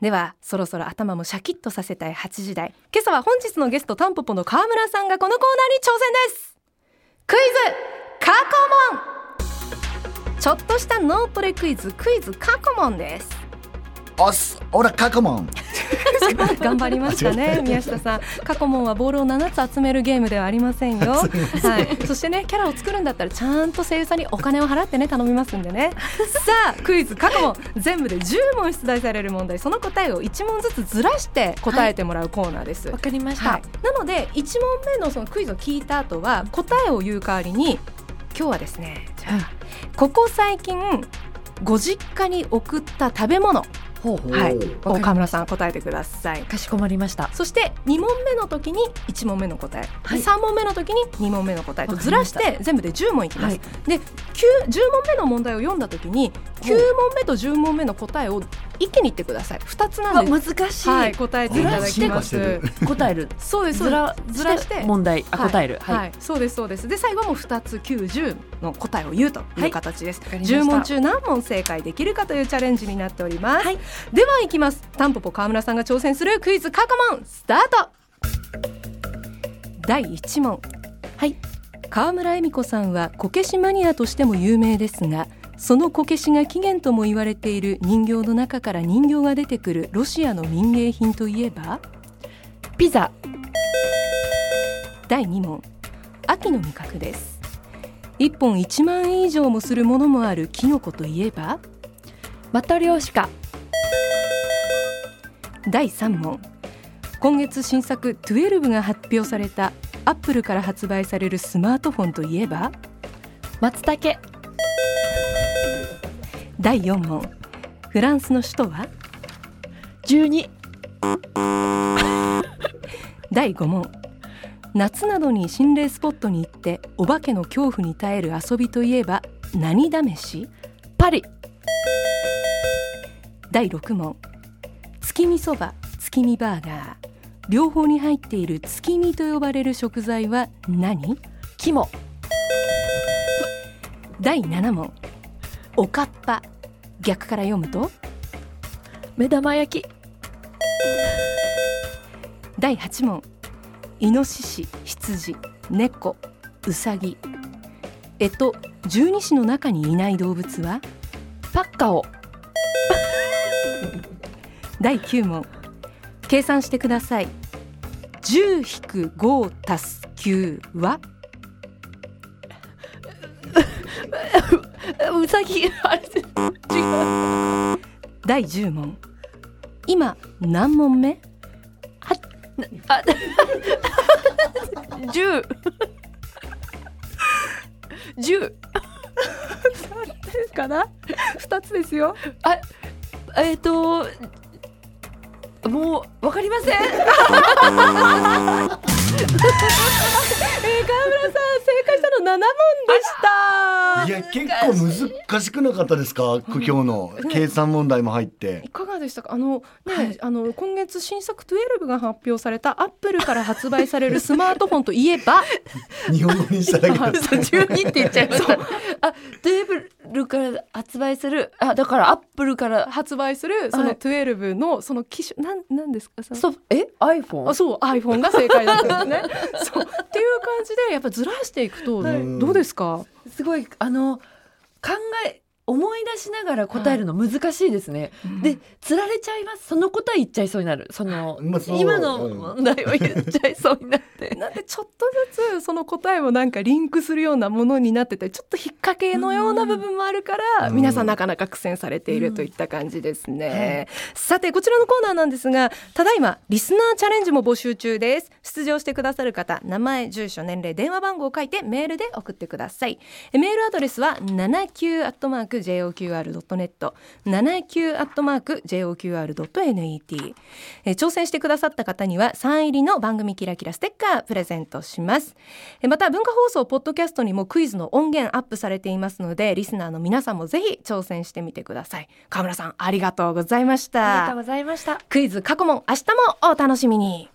ではそろそろ頭もシャキッとさせたい8時台。今朝は本日のゲストタンポポの川村さんがこのコーナーに挑戦です。クイズ過去問。ちょっとした脳トレクイズクイズ過去問です。おっす。オラ過去問。頑張りましたね宮下さん。過去問はボールを7つ集めるゲームではありませんよ。はい。そしてねキャラを作るんだったらちゃんと声優さんにお金を払ってね頼みますんでね。さあクイズ。過去問全部で10問出題される問題。その答えを1問ずつずらして答えてもらうコーナーです。わ、かりました、はい、なので1問目のそのクイズを聞いた後は答えを言う代わりに今日はですねじゃあ、ここ最近ご実家に送った食べ物はい。お岡村さん答えてください。かしこまりました。そして2問目の時に1問目の答え、はい。3問目の時に2問目の答えとずらして全部で10問いきます、はい。で9 10問目の問題を読んだ時に9問目と10問目の答えを一気に言ってください。2つなん難しい、はい答えていただきます。答える。そうですずらずらして問題あはい答える。はい、はい、そうですそうです。で最後も2つ90の答えを言うという形です、わかりました。10問中何問正解できるかというチャレンジになっております、はい。ではいきます。タンポポ川村さんが挑戦するクイズ過去問スタート。第1問。はい。川村恵美子さんはこけしマニアとしても有名ですがそのこけしが起源とも言われている人形の中から人形が出てくるロシアの民芸品といえばピザ。第2問。秋の味覚です。1本1万円以上もするものもあるキノコといえばマトリョーシカ第3問。今月新作12が発表されたアップルから発売されるスマートフォンといえば松茸第4問。フランスの首都は？12 第5問。夏などに心霊スポットに行ってお化けの恐怖に耐える遊びといえば何試し？パリ。第6問。月見そば月見バーガー。両方に入っている月見と呼ばれる食材は何？肝。第7問。おかっぱ逆から読むと目玉焼き。第8問。イノシシ羊猫ウサギ。えと十二支の中にいない動物はパッカオ。第9問。計算してください。10 5足す9は？うさぎあれ違う。第10問。今何問目？あ十。十。かな？2つですよ。あえっ、ともうわかりません 問でした。いや結構難しくなかったですか？今日の。計算問題も入って。いかがでしたか？あのね、はい。あの今月新作12が発表されたアップルから発売されるスマートフォンといえば？日本語にしただけで 十二って言っちゃいました。あテーブルから発売するあだからアップルから発売するその12のその機種なんなんですか？そのえ？iPhone あそう iPhone が正解だったんですね。そう。っていう感じでやっぱずらしていくとはい。どうですか、すごいあの考え思い出しながら答えるの難しいですね、でつられちゃいます。その答え言っちゃいそうになる。その、まあそう今の問題を言っちゃいそうになってちょっとずつその答えもなんかリンクするようなものになっててちょっと引っ掛けのような部分もあるから、うん。皆さんなかなか苦戦されているといった感じですね、さてこちらのコーナーなんですがただいまリスナーチャレンジも募集中です。出場してくださる方名前住所年齢電話番号を書いてメールで送ってください。えメールアドレスは 79-joqr.net 79-joqr.net えー挑戦してくださった方にはサイン入りの番組キラキラステッカープレゼントします。えーまた文化放送ポッドキャストにもクイズの音源アップされていますのでリスナーの皆さんもぜひ挑戦してみてください。川村さんありがとうございましありがとうたございました。クイズ過去問明日もお楽しみに